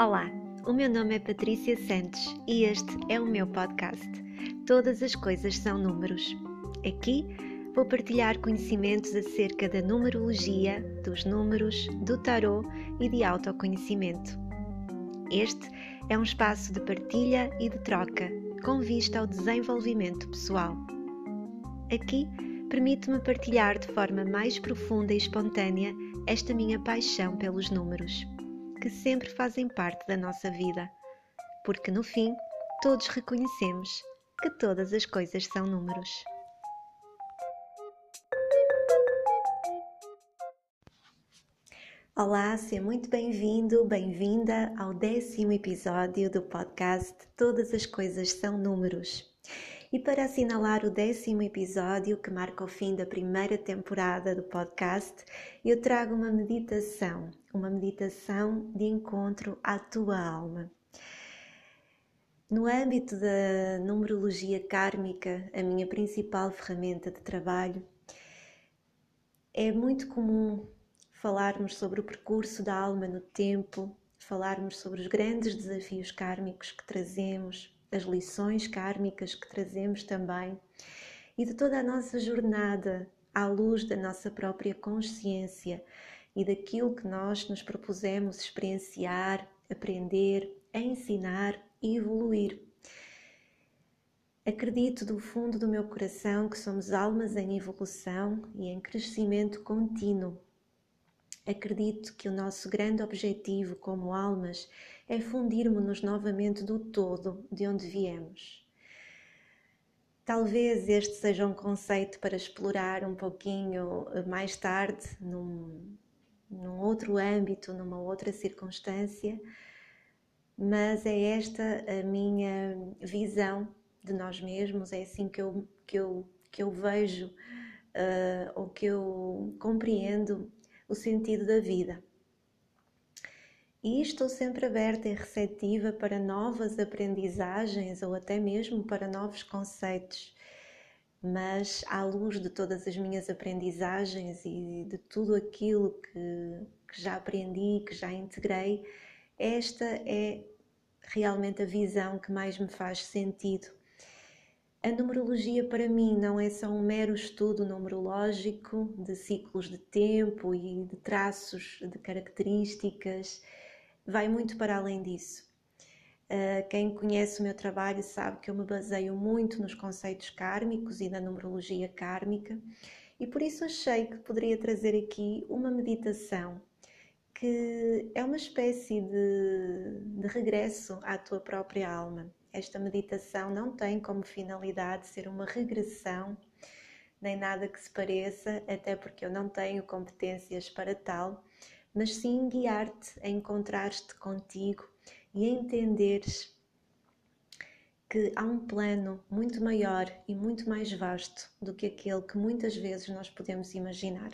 Olá, o meu nome é Patrícia Santos e este é o meu podcast. Todas as coisas são números. Aqui vou partilhar conhecimentos acerca da numerologia, dos números, do tarot e de autoconhecimento. Este é um espaço de partilha e de troca, com vista ao desenvolvimento pessoal. Aqui permite-me partilhar de forma mais profunda e espontânea esta minha paixão pelos números que sempre fazem parte da nossa vida, porque no fim todos reconhecemos que todas as coisas são números. Olá, seja muito bem-vindo, bem-vinda ao décimo episódio do podcast Todas as Coisas São Números. E para assinalar o décimo episódio que marca o fim da primeira temporada do podcast, eu trago uma meditação, uma meditação de encontro à tua alma. No âmbito da numerologia kármica, a minha principal ferramenta de trabalho, é muito comum falarmos sobre o percurso da alma no tempo, falarmos sobre os grandes desafios kármicos que trazemos as lições kármicas que trazemos também e de toda a nossa jornada à luz da nossa própria consciência e daquilo que nós nos propusemos experienciar, aprender, ensinar e evoluir. Acredito do fundo do meu coração que somos almas em evolução e em crescimento contínuo. Acredito que o nosso grande objetivo como almas é fundirmos-nos novamente do todo de onde viemos. Talvez este seja um conceito para explorar um pouquinho eh, mais tarde, num, num outro âmbito, numa outra circunstância, mas é esta a minha visão de nós mesmos, é assim que eu, que eu, que eu vejo uh, ou que eu compreendo o sentido da vida e estou sempre aberta e receptiva para novas aprendizagens ou até mesmo para novos conceitos. Mas, à luz de todas as minhas aprendizagens e de tudo aquilo que, que já aprendi, que já integrei, esta é realmente a visão que mais me faz sentido. A numerologia para mim não é só um mero estudo numerológico de ciclos de tempo e de traços de características vai muito para além disso. Uh, quem conhece o meu trabalho sabe que eu me baseio muito nos conceitos kármicos e na numerologia kármica, e por isso achei que poderia trazer aqui uma meditação que é uma espécie de, de regresso à tua própria alma. Esta meditação não tem como finalidade ser uma regressão, nem nada que se pareça, até porque eu não tenho competências para tal mas sim guiar-te a encontrar-te contigo e a entenderes que há um plano muito maior e muito mais vasto do que aquele que muitas vezes nós podemos imaginar.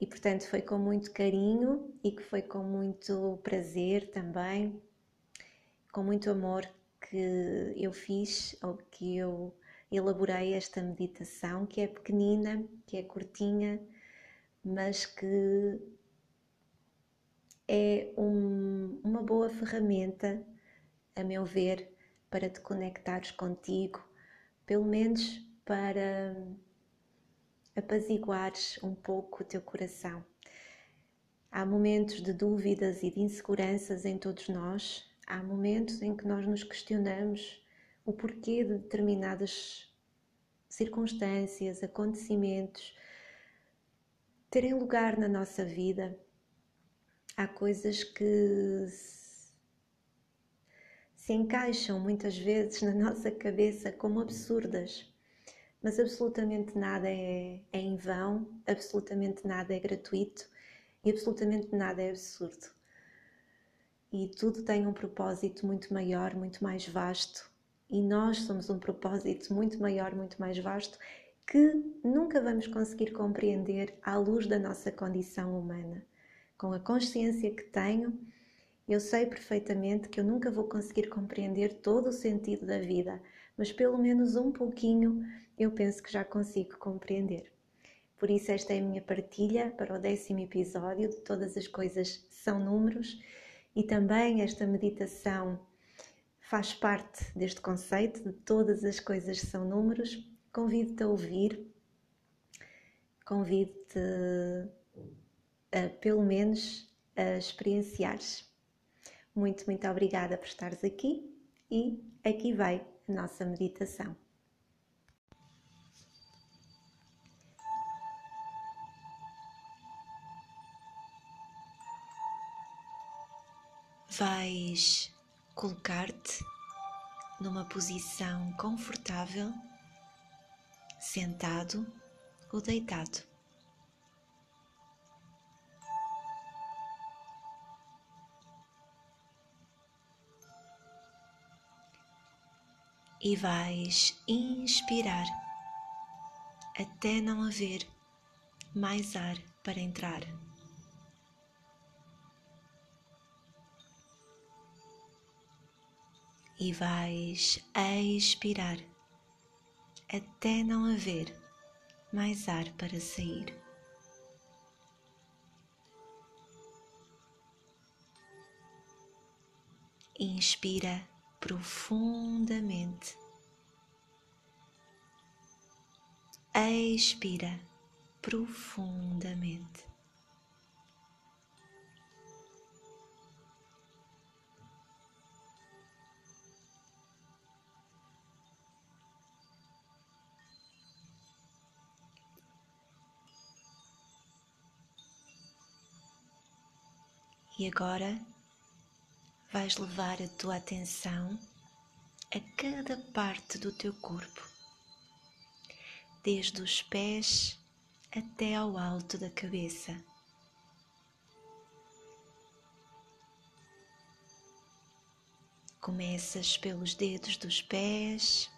E portanto foi com muito carinho e que foi com muito prazer também, com muito amor que eu fiz ou que eu elaborei esta meditação que é pequenina, que é curtinha, mas que é um, uma boa ferramenta, a meu ver, para te conectares contigo, pelo menos para apaziguares um pouco o teu coração. Há momentos de dúvidas e de inseguranças em todos nós, há momentos em que nós nos questionamos o porquê de determinadas circunstâncias, acontecimentos terem lugar na nossa vida há coisas que se encaixam muitas vezes na nossa cabeça como absurdas, mas absolutamente nada é, é em vão, absolutamente nada é gratuito e absolutamente nada é absurdo. E tudo tem um propósito muito maior, muito mais vasto, e nós somos um propósito muito maior, muito mais vasto que nunca vamos conseguir compreender à luz da nossa condição humana com a consciência que tenho, eu sei perfeitamente que eu nunca vou conseguir compreender todo o sentido da vida, mas pelo menos um pouquinho eu penso que já consigo compreender. Por isso, esta é a minha partilha para o décimo episódio de Todas as Coisas São Números e também esta meditação faz parte deste conceito de todas as coisas são números, convido-te a ouvir, convido-te pelo menos, a experienciares. Muito, muito obrigada por estares aqui e aqui vai a nossa meditação. Vais colocar-te numa posição confortável, sentado ou deitado. E vais inspirar até não haver mais ar para entrar. e vais expirar até não haver mais ar para sair. Inspira profundamente. Expira profundamente. E agora vais levar a tua atenção a cada parte do teu corpo, desde os pés até ao alto da cabeça. Começas pelos dedos dos pés,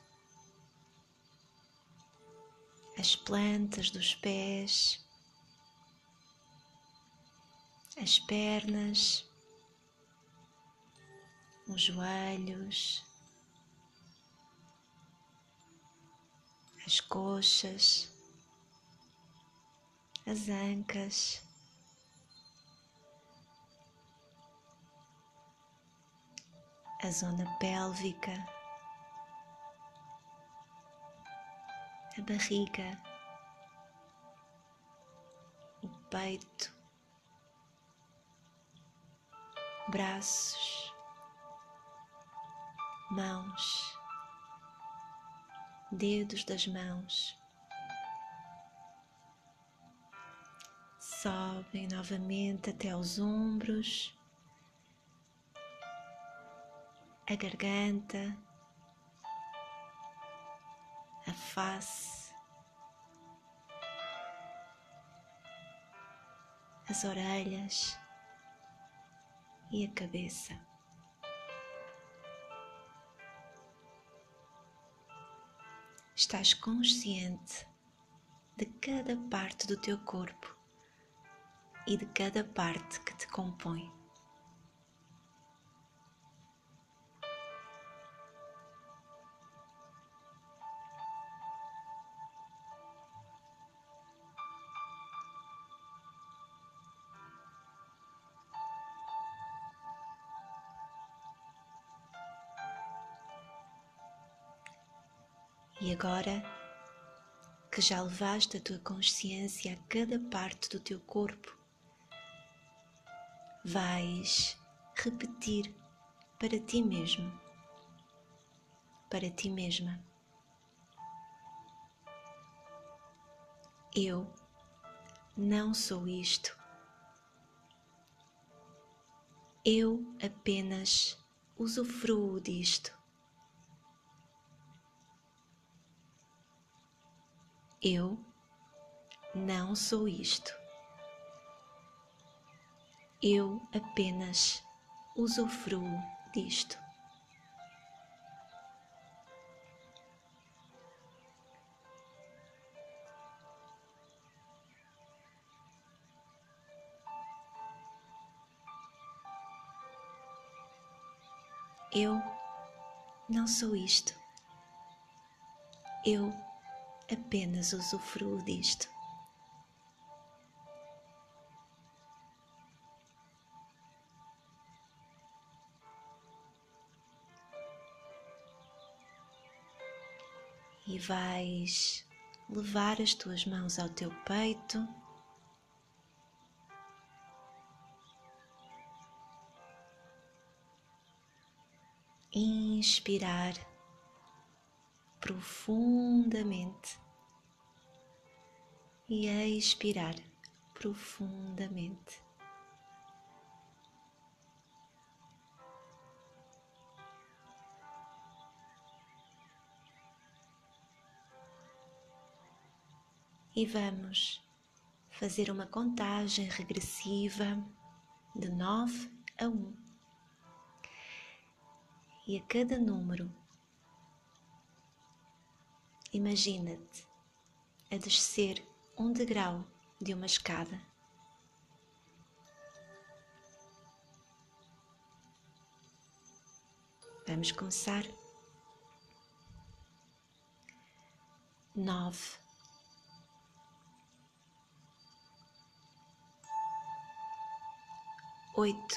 as plantas dos pés as pernas, os joelhos, as coxas, as ancas. A zona pélvica, a barriga, o peito, braços, mãos, dedos das mãos. Sobem novamente até os ombros, a garganta, a face, as orelhas e a cabeça. Estás consciente de cada parte do teu corpo e de cada parte que te compõe. Agora que já levaste a tua consciência a cada parte do teu corpo, vais repetir para ti mesmo, para ti mesma. Eu não sou isto. Eu apenas usufruo disto. Eu não sou isto. Eu apenas usufruo disto. Eu não sou isto. Eu apenas usufruo disto. E vais levar as tuas mãos ao teu peito. Inspirar profundamente e expirar profundamente. e vamos fazer uma contagem regressiva de 9 a 1. E a cada número, imagina-te a descer um degrau de uma escada. Vamos começar. Nove. oito.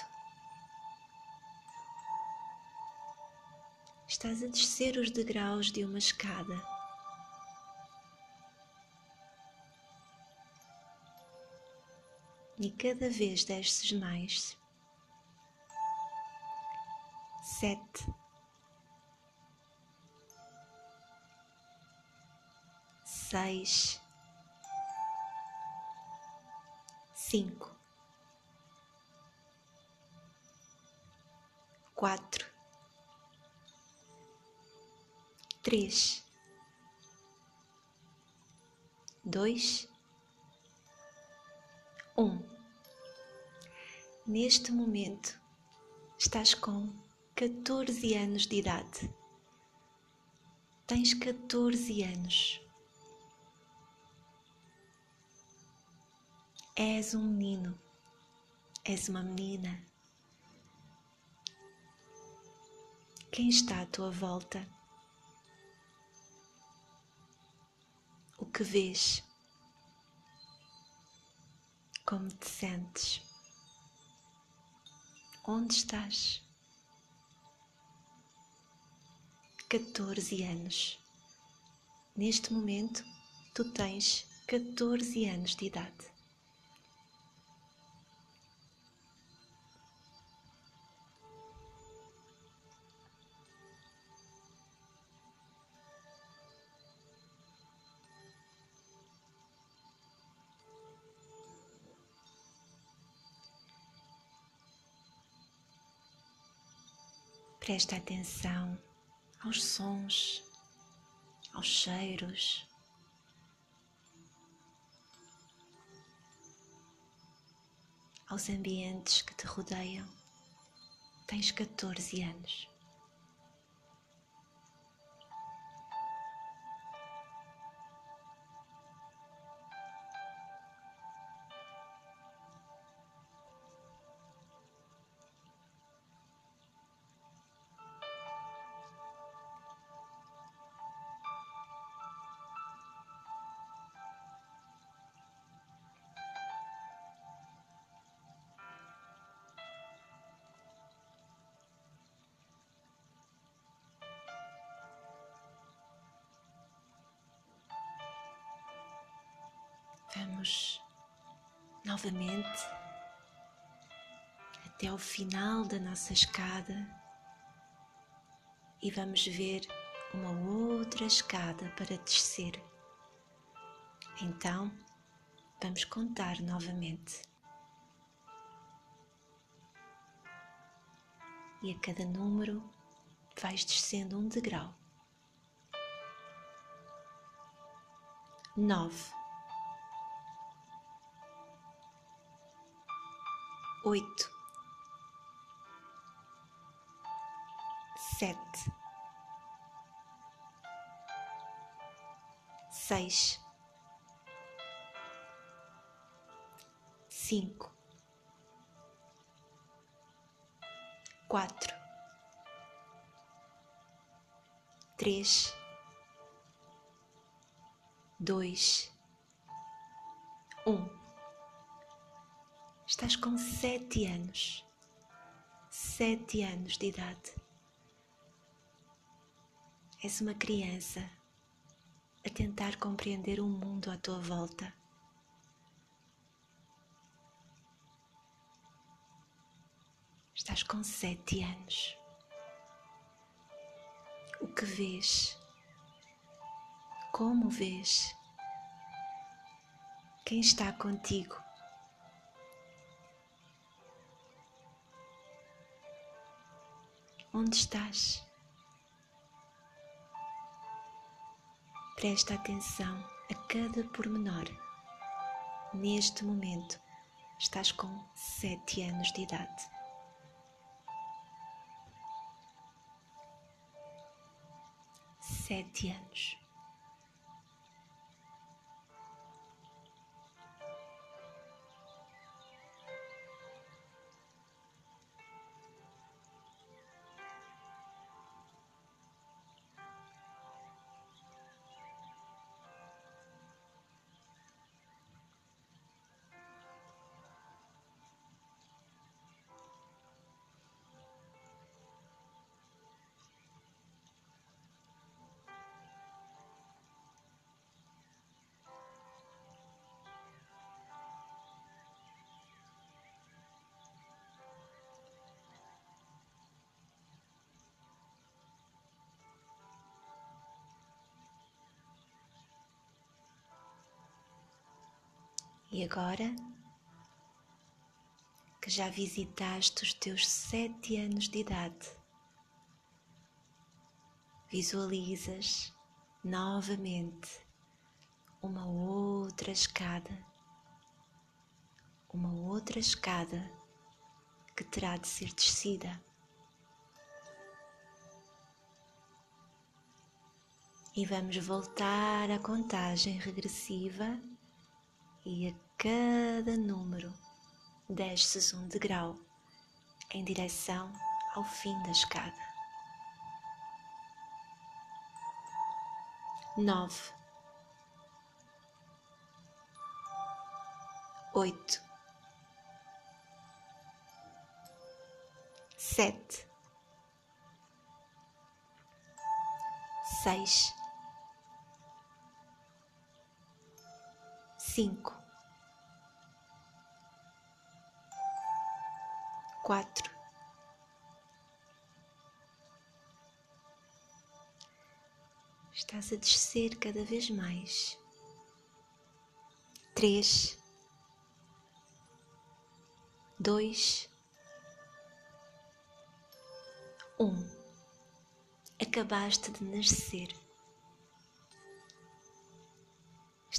Estás a descer os degraus de uma escada. E cada vez desces mais. Sete. Seis. Cinco. quatro, três, dois, um. Neste momento estás com 14 anos de idade. Tens 14 anos. És um menino, és uma menina quem está à tua volta, o que vês, como te sentes, onde estás. 14 anos. Neste momento, tu tens 14 anos de idade. Presta atenção aos sons, aos cheiros. Aos ambientes que te rodeiam. Tens 14 anos. Vamos novamente até ao final da nossa escada e vamos ver uma outra escada para descer. Então, vamos contar novamente. E a cada número vais descendo um degrau. Nove. Oito, sete, seis, cinco, quatro, três, dois, um. Estás com sete anos. Sete anos de idade. És uma criança a tentar compreender o mundo à tua volta. Estás com sete anos. O que vês? Como vês? Quem está contigo? Onde estás? Presta atenção a cada pormenor. Neste momento, estás com sete anos de idade. Sete anos. E agora que já visitaste os teus sete anos de idade, visualizas novamente uma outra escada, uma outra escada que terá de ser descida. E vamos voltar à contagem regressiva e a cada número desces um degrau em direção ao fim da escada. Nove, oito, sete, seis, cinco, quatro, estás a descer cada vez mais, três, dois, um, acabaste de nascer.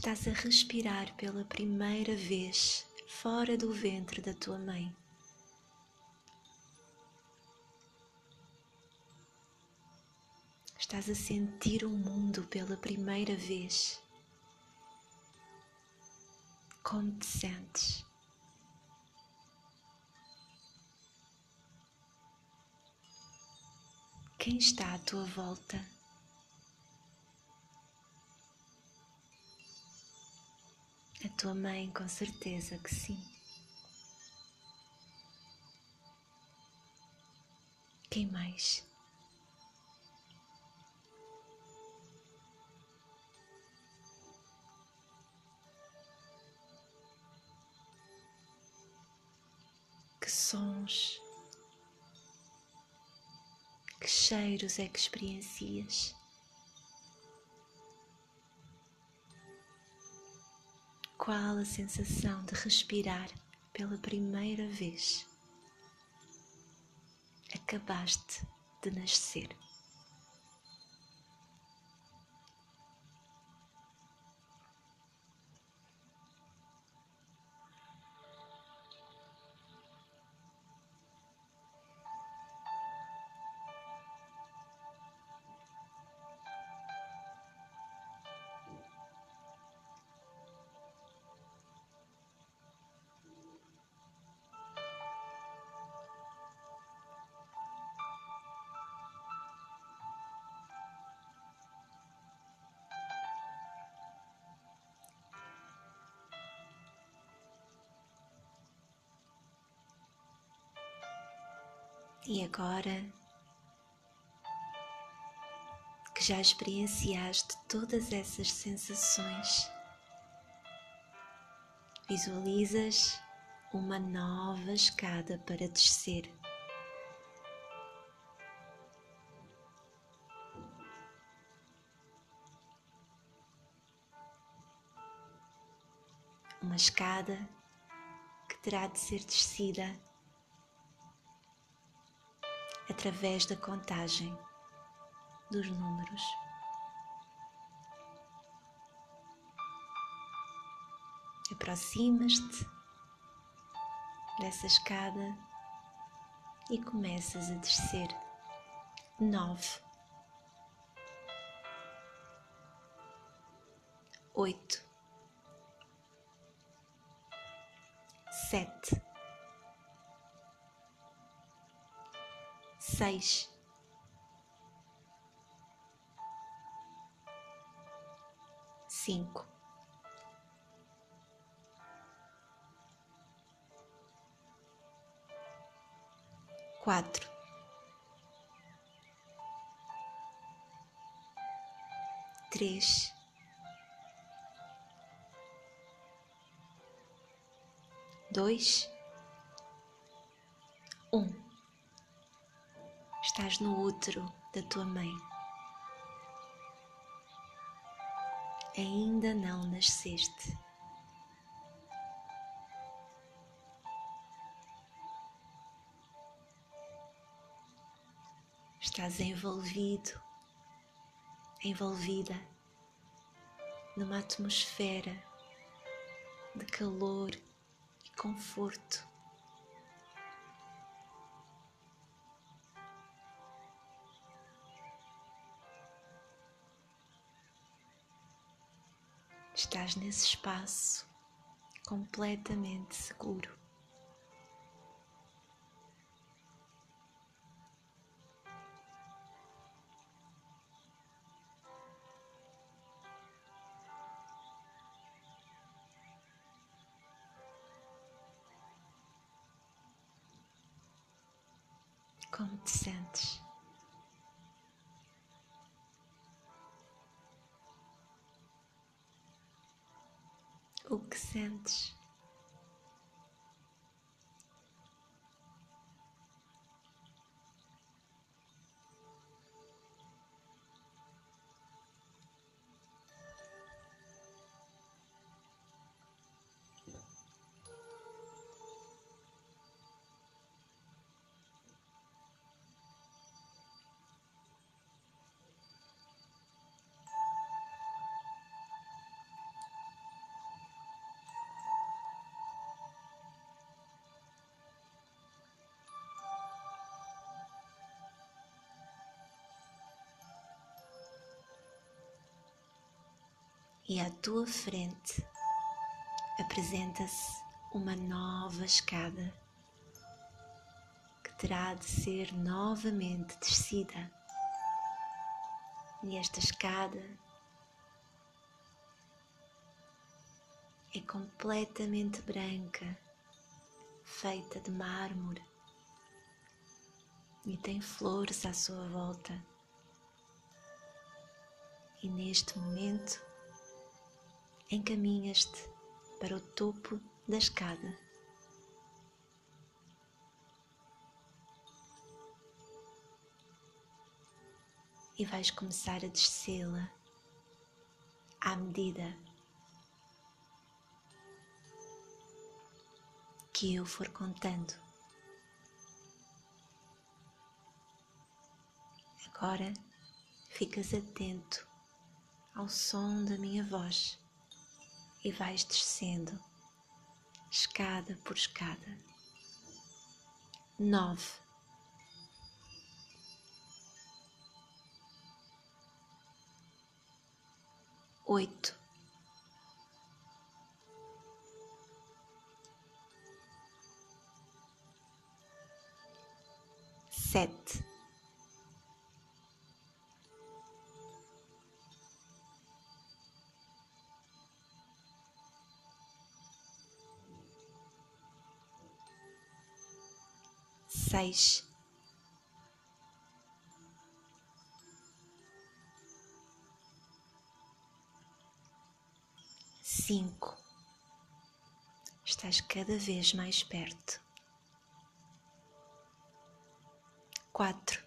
Estás a respirar pela primeira vez fora do ventre da tua mãe. Estás a sentir o mundo pela primeira vez. Como te sentes? Quem está à tua volta? A tua mãe, com certeza que sim. Quem mais? Que sons, que cheiros é que experiencias? Qual a sensação de respirar pela primeira vez? Acabaste de nascer. E agora que já experienciaste todas essas sensações, visualizas uma nova escada para descer. Uma escada que terá de ser descida através da contagem dos números. Aproximas-te dessa escada e começas a descer. Nove, oito, sete, seis, cinco. quatro, três, dois, um. Estás no útero da tua mãe. Ainda não nasceste. estás envolvido, envolvida numa atmosfera de calor e conforto. Estás nesse espaço completamente seguro. E à tua frente apresenta-se uma nova escada que terá de ser novamente descida. E esta escada é completamente branca, feita de mármore e tem flores à sua volta. E neste momento encaminhas-te para o topo da escada. E vais começar a descê-la à medida que eu for contando. Agora ficas atento ao som da minha voz e vais descendo, escada por escada. Nove. Oito. Sete. seis, Cinco. Estás cada vez mais perto. Quatro.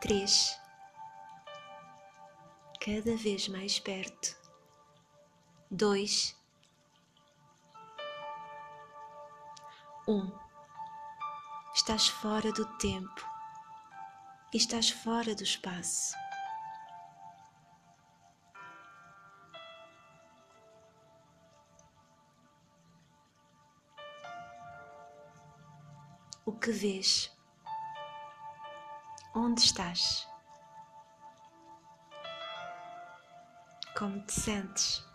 Três. Cada vez mais perto. Dois. Um. Estás fora do tempo estás fora do espaço. O que vês? Onde estás? Como te sentes?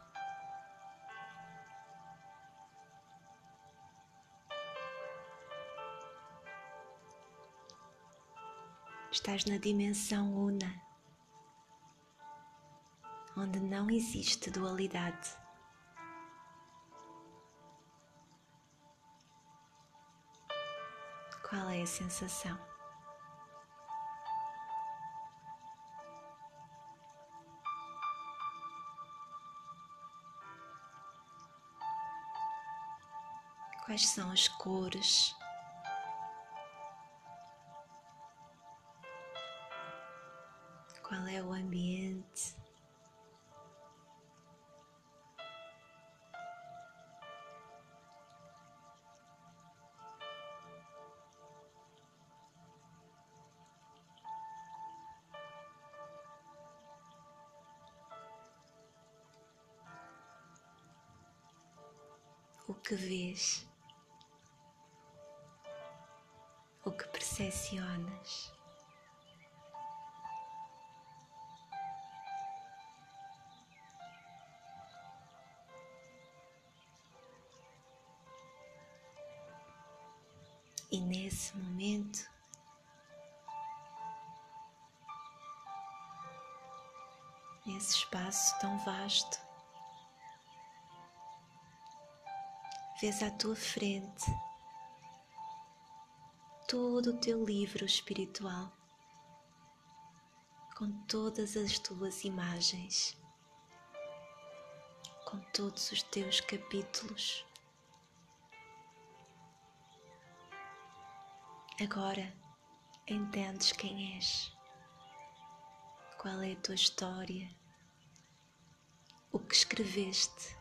Estás na dimensão una, onde não existe dualidade. Qual é a sensação? Quais são as cores? É o ambiente? O que vês? O que percepcionas? Nesse espaço tão vasto, vês à tua frente todo o teu livro espiritual, com todas as tuas imagens, com todos os teus capítulos. Agora entendes quem és, qual é a tua história, o que escreveste,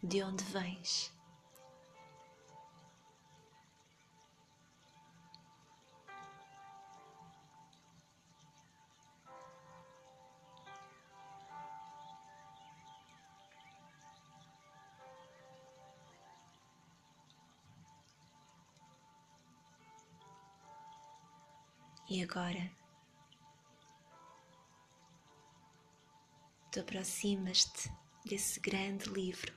de onde vens. E agora tu aproximas-te desse grande livro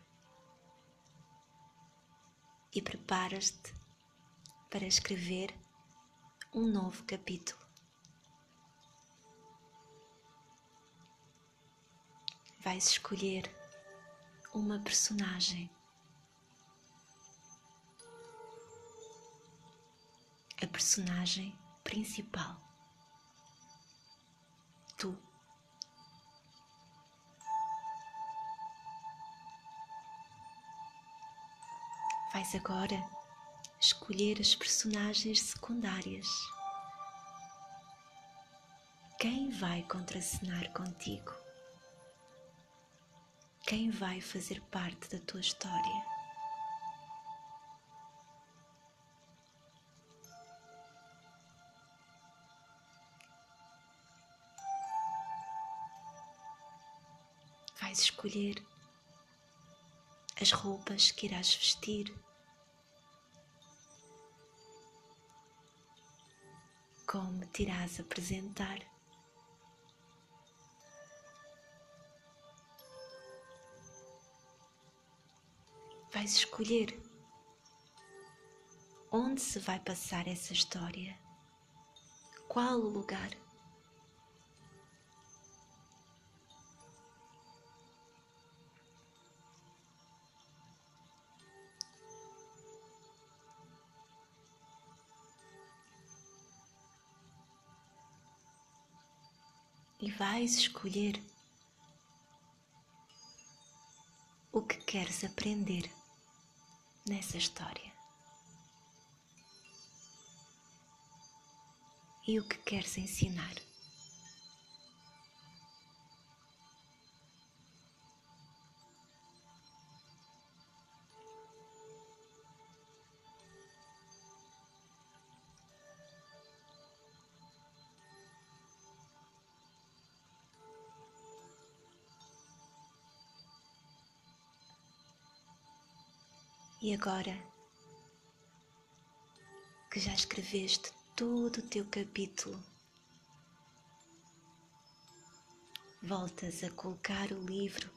e preparas-te para escrever um novo capítulo. Vais escolher uma personagem. A personagem principal. Vais agora escolher as personagens secundárias. Quem vai contracenar contigo? Quem vai fazer parte da tua história? vais escolher as roupas que irás vestir, como te irás apresentar. Vais escolher onde se vai passar essa história, qual o lugar. Vais escolher o que queres aprender nessa história e o que queres ensinar. E agora que já escreveste todo o teu capítulo, voltas a colocar o livro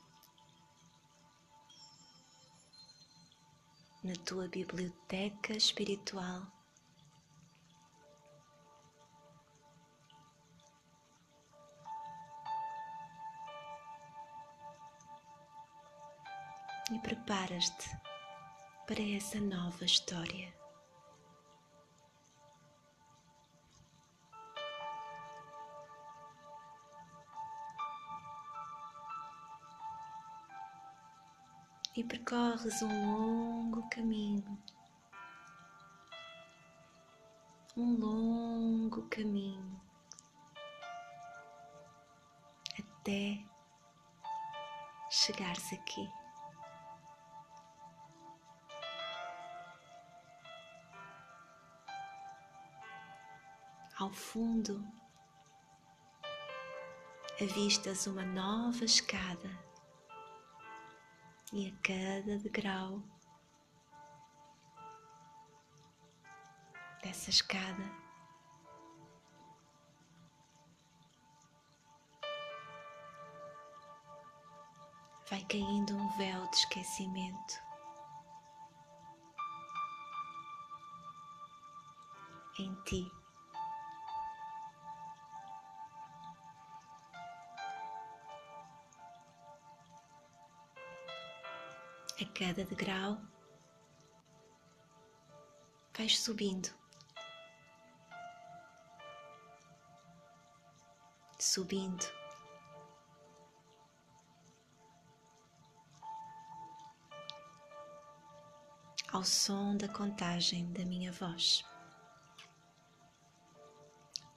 na tua biblioteca espiritual. E preparas-te para essa nova história. E percorres um longo caminho, um longo caminho até chegares aqui. Ao fundo, avistas uma nova escada e a cada degrau dessa escada vai caindo um véu de esquecimento. Em ti. Cada degrau, vais subindo, subindo. Ao som da contagem da minha voz.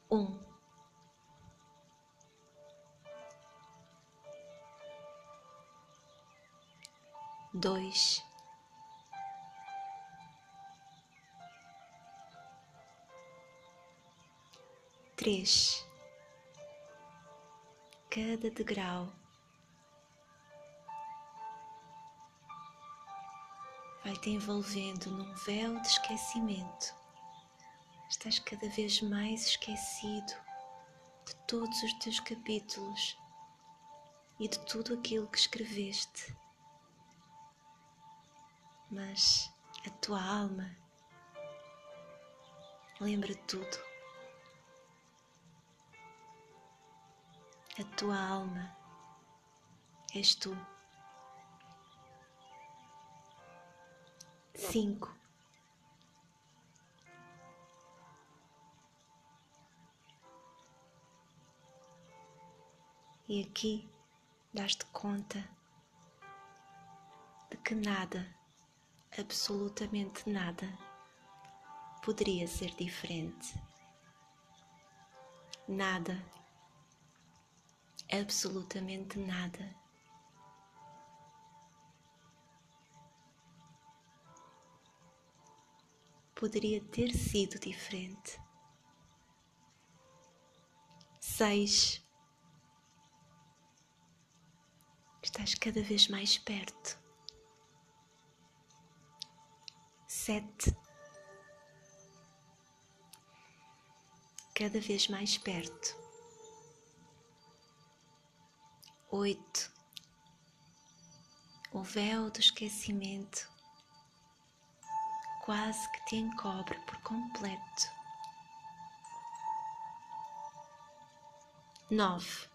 Um. Dois, três. Cada degrau vai te envolvendo num véu de esquecimento. Estás cada vez mais esquecido de todos os teus capítulos e de tudo aquilo que escreveste mas a tua alma lembra tudo. A tua alma és tu. Cinco. E aqui daste conta de que nada absolutamente nada poderia ser diferente. Nada, absolutamente nada. Poderia ter sido diferente. Seis. Estás cada vez mais perto sete, cada vez mais perto, oito, o véu do esquecimento quase que te encobre por completo. Nove.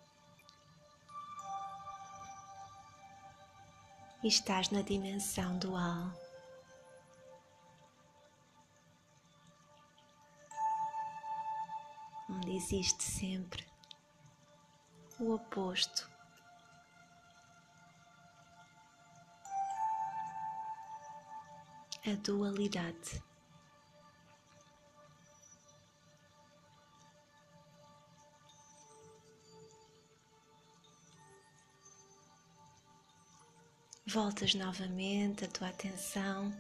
E estás na dimensão dual. Existe sempre o oposto. A dualidade. Voltas novamente a tua atenção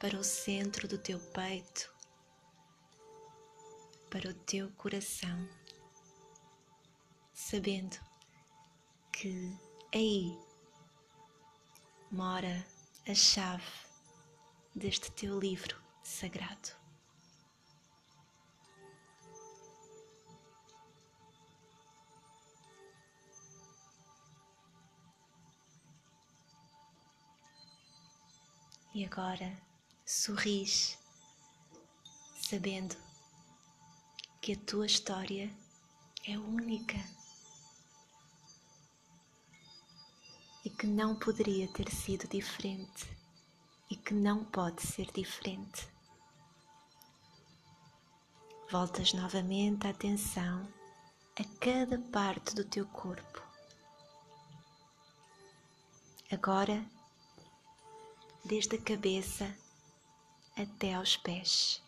para o centro do teu peito, para o teu coração, sabendo que aí mora a chave deste teu livro sagrado. E agora sorris, sabendo que a tua história é única e que não poderia ter sido diferente e que não pode ser diferente. Voltas novamente a atenção a cada parte do teu corpo. Agora desde a cabeça até aos pés.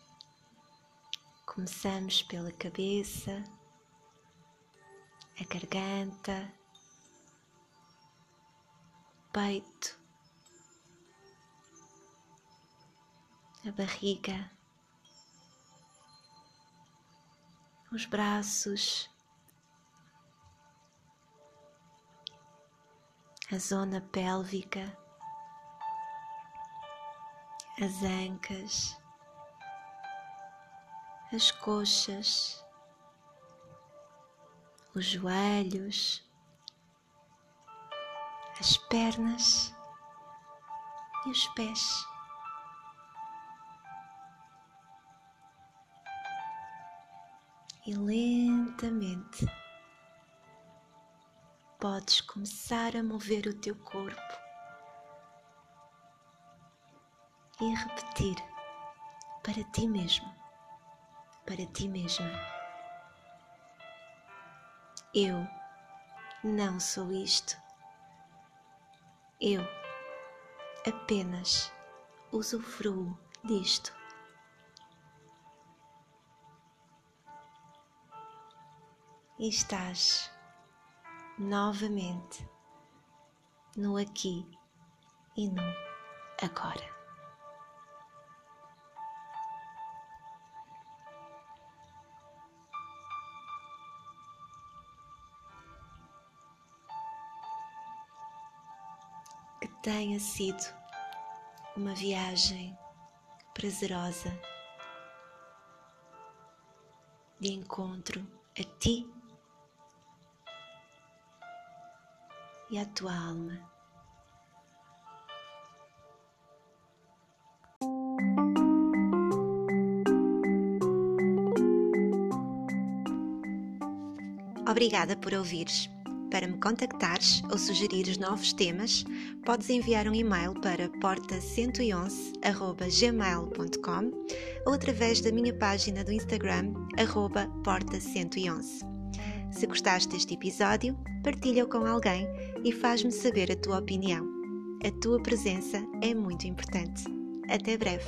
Começamos pela cabeça, a garganta, peito, a barriga, os braços, a zona pélvica as ancas, as coxas, os joelhos, as pernas e os pés. E lentamente podes começar a mover o teu corpo e repetir para ti mesmo, para ti mesma. Eu não sou isto. Eu apenas usufruo disto. E estás novamente no aqui e no agora. Tenha sido uma viagem prazerosa de encontro a ti e à tua alma. Obrigada por ouvires. Para me contactares ou sugerir novos temas, podes enviar um e-mail para porta111@gmail.com ou através da minha página do Instagram porta111. Se gostaste deste episódio, partilha-o com alguém e faz-me saber a tua opinião. A tua presença é muito importante. Até breve!